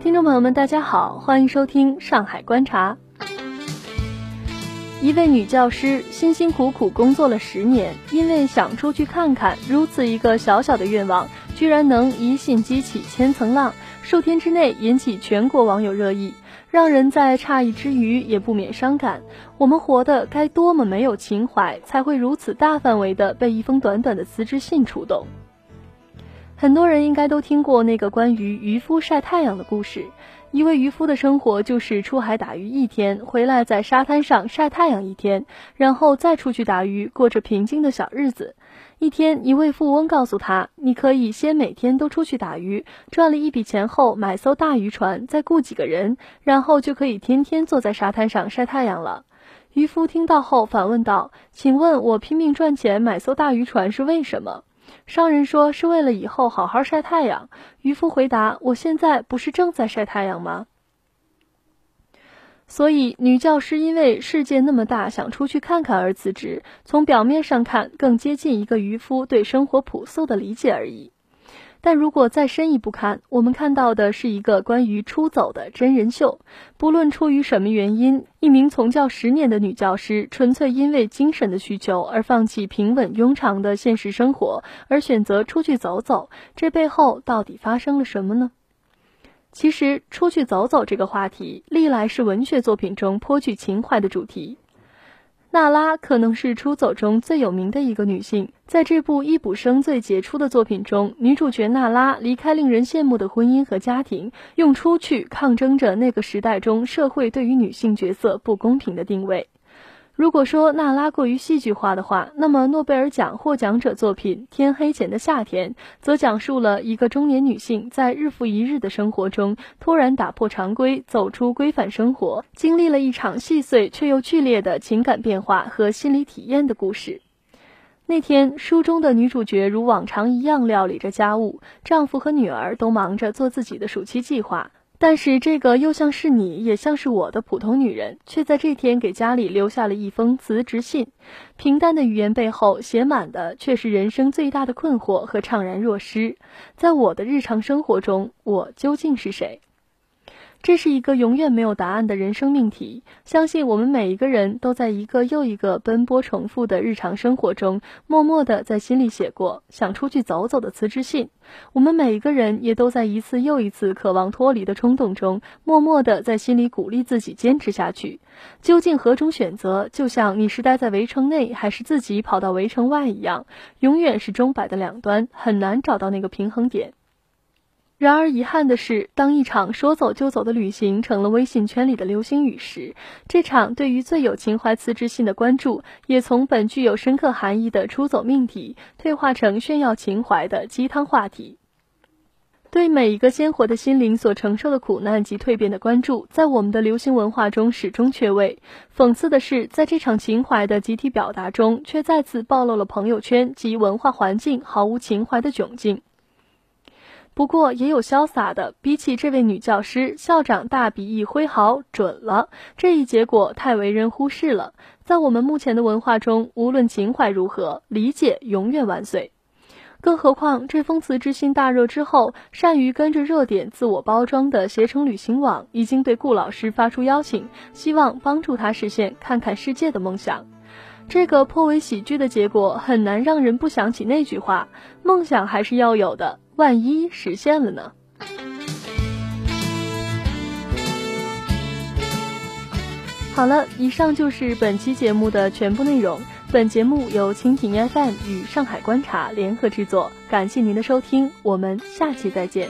听众朋友们，大家好，欢迎收听《上海观察》。一位女教师辛辛苦苦工作了十年，因为想出去看看，如此一个小小的愿望，居然能一信激起千层浪，数天之内引起全国网友热议，让人在诧异之余也不免伤感。我们活的该多么没有情怀，才会如此大范围的被一封短短的辞职信触动？很多人应该都听过那个关于渔夫晒太阳的故事。一位渔夫的生活就是出海打鱼一天，回来在沙滩上晒太阳一天，然后再出去打鱼，过着平静的小日子。一天，一位富翁告诉他：“你可以先每天都出去打鱼，赚了一笔钱后买艘大渔船，再雇几个人，然后就可以天天坐在沙滩上晒太阳了。”渔夫听到后反问道：“请问我拼命赚钱买艘大渔船是为什么？”商人说：“是为了以后好好晒太阳。”渔夫回答：“我现在不是正在晒太阳吗？”所以，女教师因为世界那么大，想出去看看而辞职，从表面上看，更接近一个渔夫对生活朴素的理解而已。但如果再深一步看，我们看到的是一个关于出走的真人秀。不论出于什么原因，一名从教十年的女教师，纯粹因为精神的需求而放弃平稳庸常的现实生活，而选择出去走走，这背后到底发生了什么呢？其实，出去走走这个话题，历来是文学作品中颇具情怀的主题。娜拉可能是出走中最有名的一个女性，在这部易卜生最杰出的作品中，女主角娜拉离开令人羡慕的婚姻和家庭，用出去抗争着那个时代中社会对于女性角色不公平的定位。如果说娜拉过于戏剧化的话，那么诺贝尔奖获奖者作品《天黑前的夏天》则讲述了一个中年女性在日复一日的生活中突然打破常规，走出规范生活，经历了一场细碎却又剧烈的情感变化和心理体验的故事。那天，书中的女主角如往常一样料理着家务，丈夫和女儿都忙着做自己的暑期计划。但是，这个又像是你，也像是我的普通女人，却在这天给家里留下了一封辞职信。平淡的语言背后，写满的却是人生最大的困惑和怅然若失。在我的日常生活中，我究竟是谁？这是一个永远没有答案的人生命题。相信我们每一个人都在一个又一个奔波重复的日常生活中，默默的在心里写过想出去走走的辞职信。我们每一个人也都在一次又一次渴望脱离的冲动中，默默的在心里鼓励自己坚持下去。究竟何种选择，就像你是待在围城内，还是自己跑到围城外一样，永远是钟摆的两端，很难找到那个平衡点。然而遗憾的是，当一场说走就走的旅行成了微信圈里的流行语时，这场对于最有情怀辞职信的关注，也从本具有深刻含义的出走命题，退化成炫耀情怀的鸡汤话题。对每一个鲜活的心灵所承受的苦难及蜕变的关注，在我们的流行文化中始终缺位。讽刺的是，在这场情怀的集体表达中，却再次暴露了朋友圈及文化环境毫无情怀的窘境。不过也有潇洒的，比起这位女教师，校长大笔一挥，好准了。这一结果太为人忽视了。在我们目前的文化中，无论情怀如何，理解永远万岁。更何况这封辞职信大热之后，善于跟着热点自我包装的携程旅行网已经对顾老师发出邀请，希望帮助他实现看看世界的梦想。这个颇为喜剧的结果，很难让人不想起那句话：梦想还是要有的。万一实现了呢？好了，以上就是本期节目的全部内容。本节目由蜻蜓 FM 与上海观察联合制作，感谢您的收听，我们下期再见。